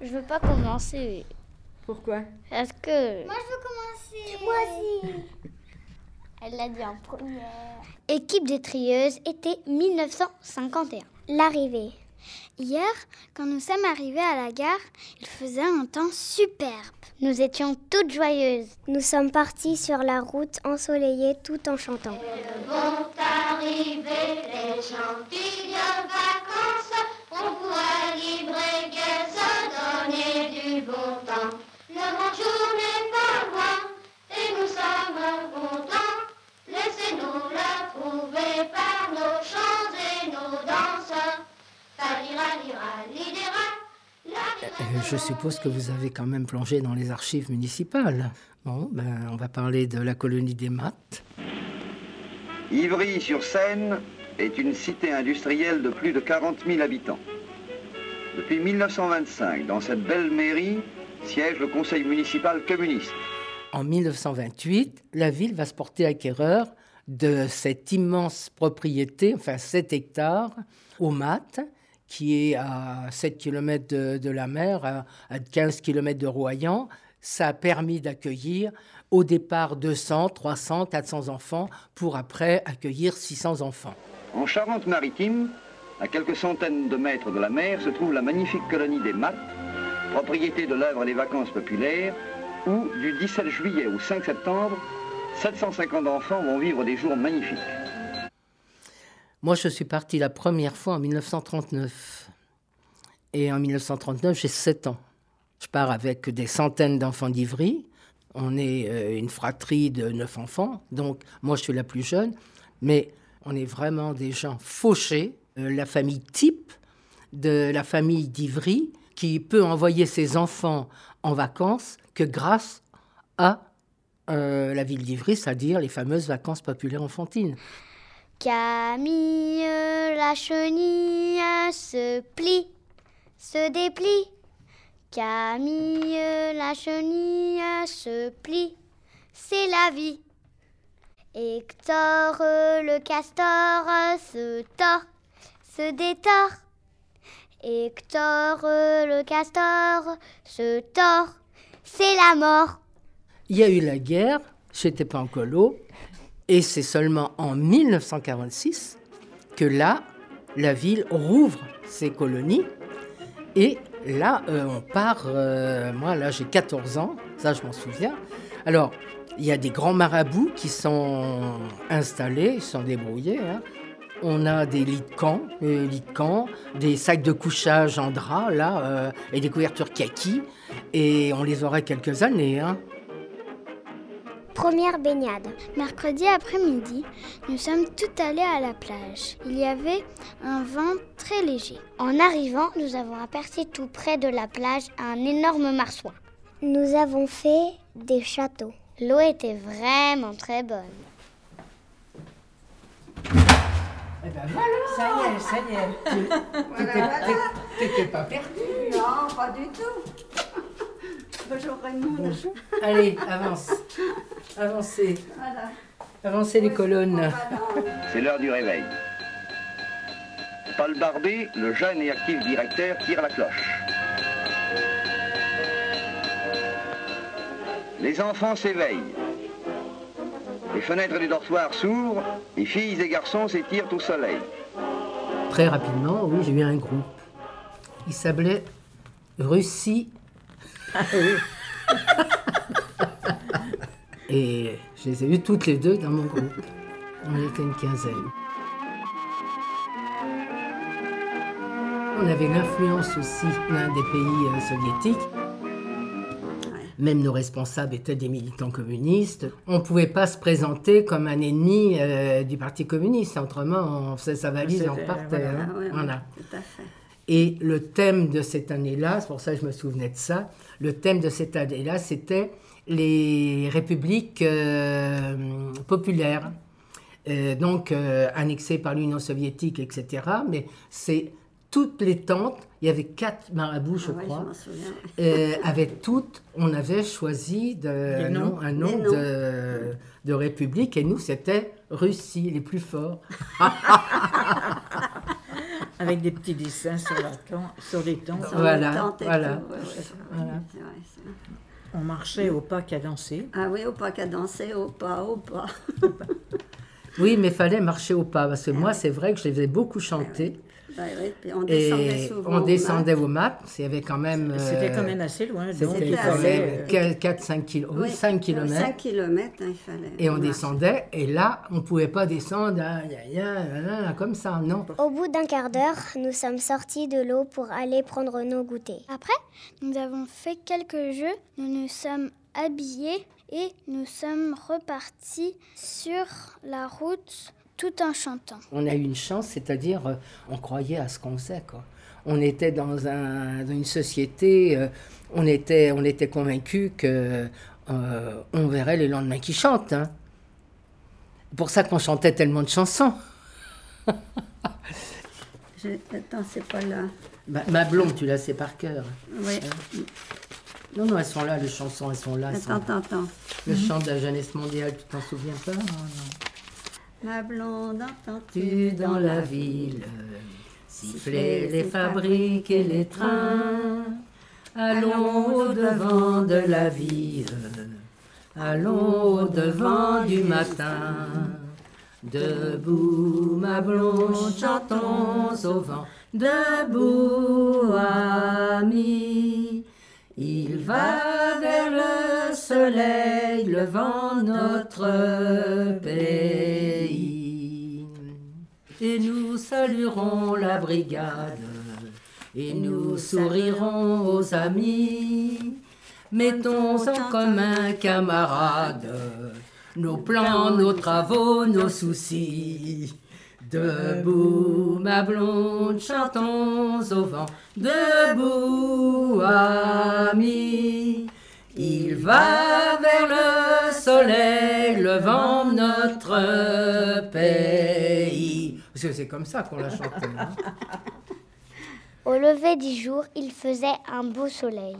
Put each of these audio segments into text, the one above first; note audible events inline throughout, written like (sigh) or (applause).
Je veux pas commencer. Pourquoi? Parce que. Moi, je veux commencer. (laughs) Moi aussi. Elle l'a dit en première. Équipe des trieuses, été 1951. L'arrivée. Hier, quand nous sommes arrivés à la gare, il faisait un temps superbe. Nous étions toutes joyeuses. Nous sommes partis sur la route ensoleillée tout en chantant. Les vacances. On pourra libre Je suppose que vous avez quand même plongé dans les archives municipales. Bon, ben, on va parler de la colonie des maths. Ivry-sur-Seine est une cité industrielle de plus de 40 000 habitants. Depuis 1925, dans cette belle mairie, siège le conseil municipal communiste. En 1928, la ville va se porter acquéreur de cette immense propriété, enfin 7 hectares, au Mat, qui est à 7 km de, la mer, à, à 15 km de Royan. Ça a permis d'accueillir au départ 200, 300, 400 enfants, pour après accueillir 600 enfants. En Charente-Maritime, à quelques centaines de mètres de la mer, se trouve la magnifique colonie des Mattes, propriété de l'œuvre des vacances populaires, où du 17 juillet au 5 septembre, 750 enfants vont vivre des jours magnifiques. Moi, je suis parti la première fois en 1939. Et en 1939, j'ai 7 ans. Je pars avec des centaines d'enfants d'Ivry. On est euh, une fratrie de 9 enfants. Donc, moi, je suis la plus jeune. Mais on est vraiment des gens fauchés. Euh, la famille type de la famille d'Ivry qui peut envoyer ses enfants en vacances que grâce à euh, la ville d'Ivry, c'est-à-dire les fameuses vacances populaires enfantines. Camille, la chenille se plie, se déplie. Camille, la chenille se plie, c'est la vie. Hector, le castor se tord, se détord. Hector, le castor se tord, c'est la mort. Il y a eu la guerre, j'étais pas en colo, et c'est seulement en 1946 que là, la ville rouvre ses colonies. Et là, euh, on part, euh, moi là j'ai 14 ans, ça je m'en souviens. Alors, il y a des grands marabouts qui sont installés, ils sont débrouillés. hein. On a des lits de camp, des lits de camp, des sacs de couchage en drap, là, euh, et des couvertures kaki. Et on les aurait quelques années. Hein. Première baignade. Mercredi après-midi, nous sommes tout allés à la plage. Il y avait un vent très léger. En arrivant, nous avons aperçu tout près de la plage un énorme marsouin. Nous avons fait des châteaux. L'eau était vraiment très bonne. Eh ben voilà, ça y est, ça y est. T'étais- T'étais pas perdu. Non, pas du tout. Bonjour Raymond. Allez, avance. Avancez. Voilà. Avancez les colonnes. C'est l'heure du réveil. Paul Barbet, le jeune et actif directeur, tire la cloche. Les enfants s'éveillent. Les fenêtres des dortoirs s'ouvrent, et filles et garçons s'étirent au soleil. Très rapidement, oui, j'ai eu un groupe. Il s'appelait Russie. (laughs) Et je les ai eues toutes les deux dans mon groupe. On était une quinzaine. On avait l'influence aussi d'un des pays euh, soviétiques. Même nos responsables étaient des militants communistes. On ne pouvait pas se présenter comme un ennemi euh, du Parti communiste. Autrement, on faisait sa valise et on partait. voilà, hein. Voilà. Tout à fait. Et le thème de cette année-là, c'est pour ça que je me souvenais de ça, le thème de cette année-là, c'était les républiques euh, populaires, euh, donc euh, annexées par l'Union soviétique, etc. Mais c'est toutes les tentes, il y avait quatre marabouts, je Ah ouais, crois, je avec toutes, on avait choisi de, un nom, un de, de république, et nous, c'était Russie, les plus forts. (laughs) Avec des petits dessins sur, la tente, sur les tentes. Sur Voilà, les tentes voilà. tout, ouais, ouais, c'est vrai, Voilà. On marchait au pas qu'à danser. Ah oui, au pas qu'à danser, au pas, au pas. Oui, mais fallait marcher au pas, parce que moi, c'est vrai que je les faisais beaucoup chanter. Ouais, ouais, puis on descendait Et souvent. on au descendait mat. au map, il y avait quand même... C'était euh, quand même assez loin. C'était, assez- fallait 4-5 km, oui, 5 km. 5 km, il fallait. Et on descendait, et là, on ne pouvait pas descendre ya, comme ça, non. Au bout d'un quart d'heure, nous sommes sortis de l'eau pour aller prendre nos goûters. Après, nous avons fait quelques jeux, nous nous sommes habillés et nous sommes repartis sur la route tout en chantant. On a eu une chance, c'est-à-dire, euh, on croyait à ce qu'on faisait, quoi. On était dans, un, dans une société, euh, on était, on était convaincus que euh, on verrait les lendemains qui chantent. Hein. C'est pour ça qu'on chantait tellement de chansons. Je- Attends, c'est pas là. Ma, ma blonde, tu la sais par cœur. Oui. Non, non, elles sont là, les chansons, elles sont là. elles sont Attends, là. attends, attends. Le chant de la jeunesse mondiale, tu t'en souviens pas Ma blonde, entends-tu Tu dans la ville, siffler les fabriques et les trains. Allons au devant de la ville, allons au devant du matin. Debout, ma blonde, chantons au vent. Debout, ami, il va vers le soleil, levant notre pays. Et nous saluerons la brigade, et nous sourirons aux amis. Mettons en commun, camarades, nos plans, nos travaux, nos soucis. Debout, ma blonde, chantons au vent. Debout, ami. Il va vers le soleil, levant notre pays. Parce que c'est comme ça qu'on l'a chanté. hein. (laughs) Au lever du jour, il faisait un beau soleil.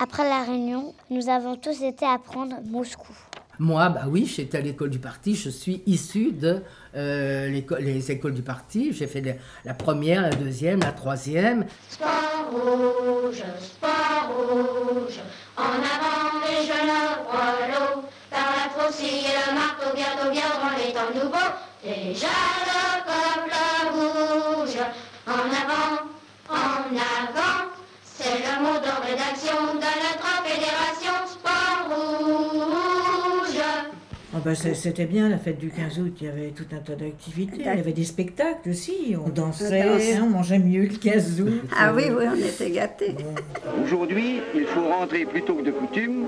Après la réunion, nous avons tous été apprendre Moscou. Moi, bah oui, j'étais à l'école du parti. Je suis issu de euh, l'éco- les écoles du parti. J'ai fait la, la première, la deuxième, la troisième. Sport rouge, sport rouge, en avant les jeunes par la faucille et le marteau, bientôt viendront les temps nouveaux, déjà le comme le rouge, en avant, en avant, c'est le mot de rédaction de notre fédération, sport rouge. Ah bah, c'est- C'était bien la fête du 15 août, il y avait tout un tas d'activités. Il y avait des spectacles aussi, on dansait, dansait. on mangeait mieux le 15 août. Ah oui, oui, on était gâtés. Aujourd'hui, il faut rentrer plus tôt que de coutume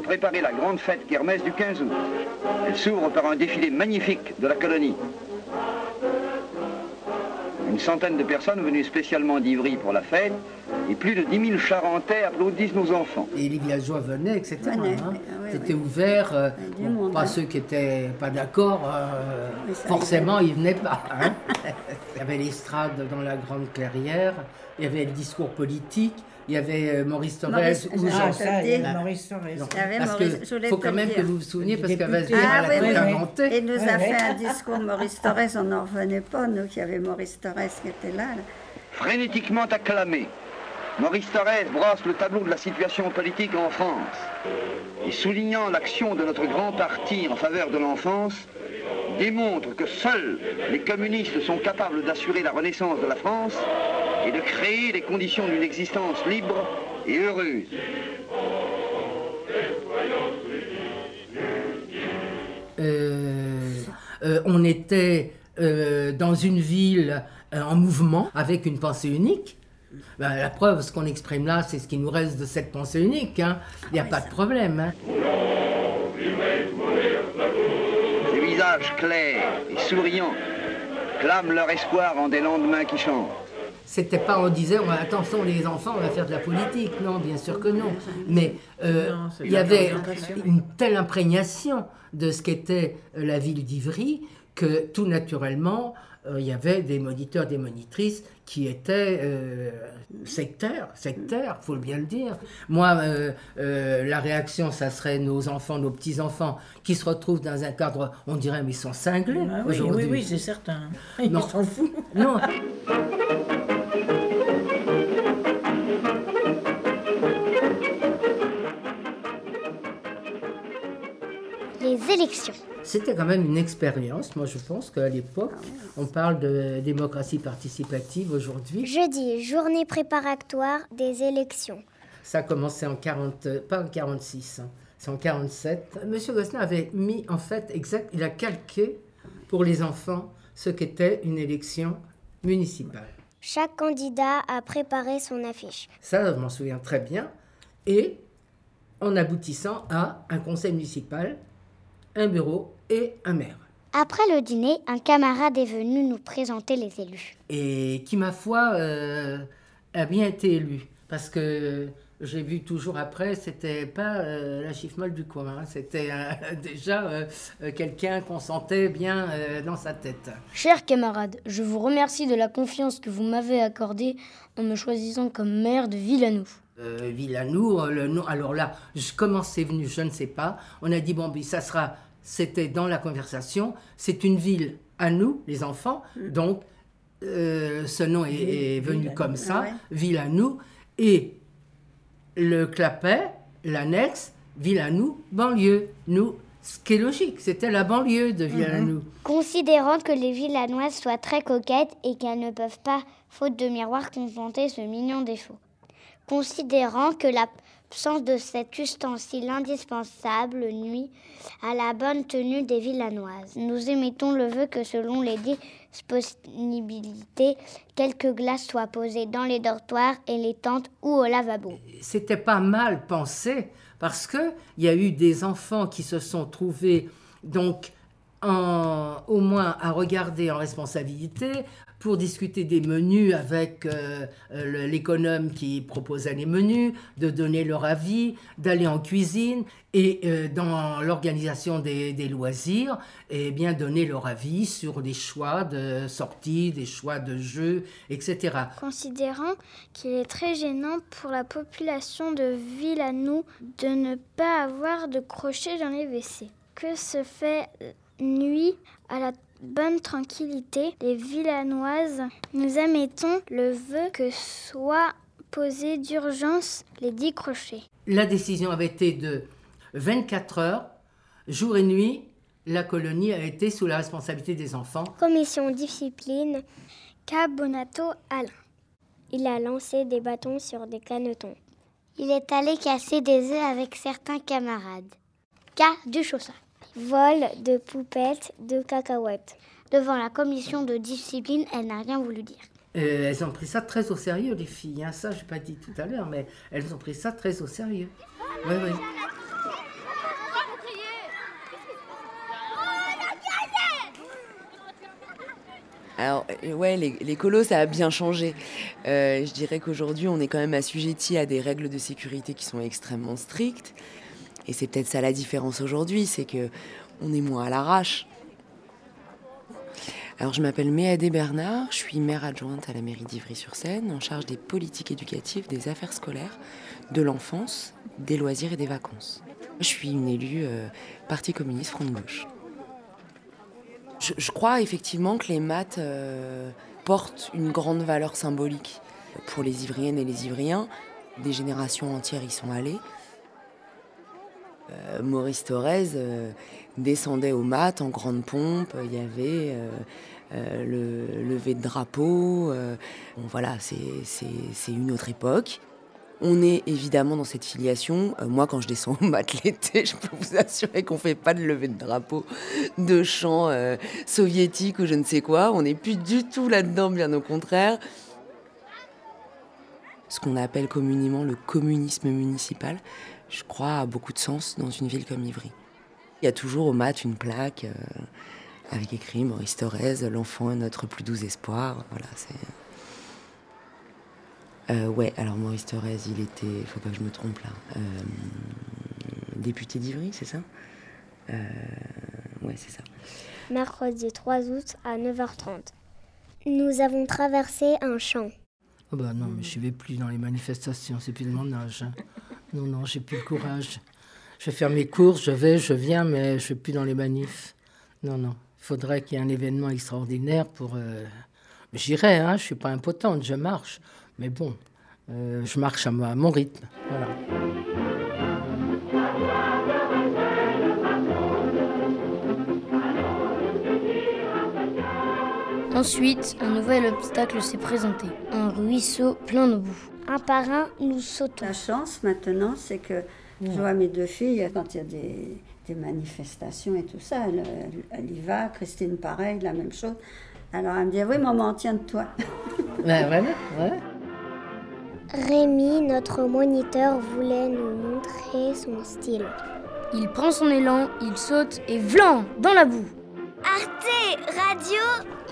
pour préparer la grande fête kermesse du 15 août. Elle s'ouvre par un défilé magnifique de la colonie. Une centaine de personnes venues spécialement d'Ivry pour la fête et plus de 10 000 Charentais applaudissent nos enfants. Et les villageois venaient, etc. Hein. oui, C'était oui. ouvert. euh, du bon, monde, pas hein. ceux qui étaient pas d'accord, euh, forcément, ils venaient pas. (laughs) hein. il y avait l'estrade dans la grande clairière, il y avait le discours politique, il y avait euh, Maurice où Ah, Jean- Ah, ça, il y. Maurice. Non, parce Maurice- que faut quand même dire. que vous vous souveniez, parce à Ah oui, Il nous a fait un discours, Maurice Thorez, on n'en revenait pas, nous, qu'il y avait Maurice Thorez qui était là. là. Frénétiquement acclamé, Maurice Thorez brosse le tableau de la situation politique en France et soulignant l'action de notre grand parti en faveur de l'enfance, démontre que seuls les communistes sont capables d'assurer la renaissance de la France et de créer les conditions d'une existence libre et heureuse. euh, euh, on était euh, dans une ville euh, en mouvement avec une pensée unique. Ben, la preuve, ce qu'on exprime là, c'est ce qui nous reste de cette pensée unique. hein. Il n'y a pas de problème. hein. Des visages clairs et souriants clament leur espoir en des lendemains qui chantent. C'était pas on disait on va- attention les enfants on va faire de la politique. Non bien sûr que non. Mais euh, Non, il y avait une telle imprégnation de ce qu'était euh, la ville d'Ivry que tout naturellement euh, il y avait des moniteurs des monitrices qui étaient euh, sectaires sectaires faut bien le dire. Moi euh, la réaction ça serait nos enfants nos petits enfants qui se retrouvent dans un cadre on dirait mais ils sont cinglés Ah oui, oui, c'est certain. (laughs) Ils s'en foutent. non (laughs) élections. C'était quand même une expérience. Moi, je pense qu'à l'époque, on parle de démocratie participative aujourd'hui. Jeudi, journée préparatoire des élections. Ça a commencé en 40, euh, pas en 46, hein, c'est en 47. Monsieur Gosselin avait mis, en fait, exact, il a calqué pour les enfants ce qu'était une élection municipale. Chaque candidat a préparé son affiche. Ça, je m'en souviens très bien. Et en aboutissant à un conseil municipal, un bureau et un maire. Après le dîner, un camarade est venu nous présenter les élus. Et qui, ma foi, euh, a bien été élu. Parce que j'ai vu toujours après, c'était pas euh, la chiffre molle du coin, hein. c'était euh, (laughs) déjà euh, quelqu'un qu'on sentait bien dans sa tête. Chers camarades, je vous remercie de la confiance que vous m'avez accordée en me choisissant comme maire de Villanou. Euh, Villanou, euh, le nom, alors là, je- comment c'est venu, je ne sais pas. On a dit, bon, ben, ça sera, c'était dans la conversation, c'est une ville à nous, les enfants, donc euh, ce nom est, est venu Ville comme ça, Ah ouais. ville à nous, et le clapet, l'annexe, ville à nous, banlieue, nous, ce qui est logique, c'était la banlieue de ville à nous. Considérant que les villanoises soient très coquettes et qu'elles ne peuvent pas, faute de miroir, contenter ce mignon défaut. Considérant que l'absence de cet ustensile indispensable nuit à la bonne tenue des villanoises, nous émettons le vœu que selon les disponibilités, quelques glaces soient posées dans les dortoirs et les tentes ou au lavabo. c'était pas mal pensé parce que il y a eu des enfants qui se sont trouvés donc en, au moins à regarder en responsabilité pour discuter des menus avec euh, euh, l'économe qui proposait les menus, de donner leur avis, d'aller en cuisine et euh, dans l'organisation des, loisirs, et bien donner leur avis sur des choix de sorties, des choix de jeux, etc. Considérant qu'il est très gênant pour la population de Villanou de ne pas avoir de crochet dans les WC. Que se fait nuit à la bonne tranquillité des Villanoises, nous émettons le vœu que soient posés d'urgence les dix crochets. La décision avait été de 24 heures, jour et nuit, la colonie a été sous la responsabilité des enfants. Commission discipline, Cabonato Alain. Il a lancé des bâtons sur des canetons. Il est allé casser des œufs avec certains camarades. K du chaussin. Vol de poupettes de cacahuètes. Devant la commission de discipline, elle n'a rien voulu dire. Euh, elles ont pris ça très au sérieux, les filles. hein. Ça, je n'ai pas dit tout à l'heure, mais elles ont pris ça très au sérieux. Oui, oui. Alors, euh, ouais, les, les colos, ça a bien changé. Euh, je dirais qu'aujourd'hui, on est quand même assujetti à des règles de sécurité qui sont extrêmement strictes. Et c'est peut-être ça la différence aujourd'hui, c'est que on est moins à l'arrache. Alors, je m'appelle Méadé Bernard, je suis maire adjointe à la mairie d'Ivry-sur-Seine, en charge des politiques éducatives, des affaires scolaires, de l'enfance, des loisirs et des vacances. Je suis une élue euh, Parti communiste Front de gauche. Je, crois effectivement que les maths euh, portent une grande valeur symbolique pour les Ivriennes et les Ivriens. Des générations entières y sont allées. Euh, Maurice Thorez euh, descendait aux maths en grande pompe. Il y avait euh, le lever de drapeau. bon, voilà, c'est une autre époque. On est évidemment dans cette filiation. Moi, quand je descends au maths (laughs) l'été, je peux vous assurer qu'on fait pas de lever de drapeau de chants euh, soviétiques ou je ne sais quoi. On n'est plus du tout là-dedans, bien au contraire. Ce qu'on appelle communément le communisme municipal, je crois, a beaucoup de sens dans une ville comme Ivry. Il y a toujours au mat une plaque euh, avec écrit Maurice Thorez, l'enfant est notre plus doux espoir. Voilà, c'est. Euh, ouais, alors Maurice Thorez, il était, faut pas que je me trompe là, euh, député d'Ivry, c'est ça? Euh, Ouais, c'est ça. Mercredi 3 août à 9h30. Nous avons traversé un champ. Oh bah non, mais je ne vais plus dans les manifestations, c'est plus de mon âge. hein. Non, non, j'ai plus le courage. Je fais mes courses, je vais, je viens, mais je ne suis plus dans les manifs. Non, non. Il Faudrait qu'il y ait un événement extraordinaire pour. Euh, j'irai, hein, je suis pas impotente, je marche. Mais bon, euh, je marche à, mon rythme. Voilà. Ensuite, un nouvel obstacle s'est présenté, un ruisseau plein de boue. Un par un, nous sautons. La chance maintenant, c'est que je vois mes deux filles quand il y a des, des manifestations et tout ça. Elle, elle- y va, Christine pareil, la même chose. Alors elle me dit Oui, maman, tiens de toi. (laughs) Ben voilà, ouais. Rémi, notre moniteur, voulait nous montrer son style. Il prend son élan, il saute et vlan dans la boue. Arte Radio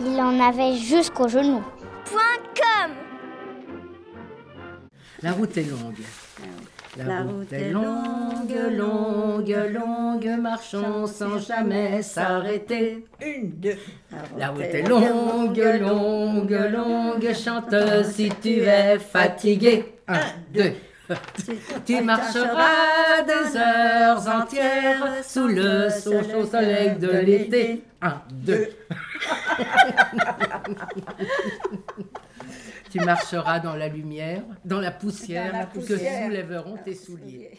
Il en avait jusqu'au genou. .com La route est longue. La route est longue, longue, longue, marchons sans jamais s'arrêter. Une, deux. La route est longue, longue, longue, chanteuse si tu es fatigué. Un, deux. (laughs) Tu marcheras des heures entières sous le chaud soleil de l'été. Un, deux. (laughs) Tu marcheras dans la lumière, dans la poussière, Dans la que soulèveront tes souliers.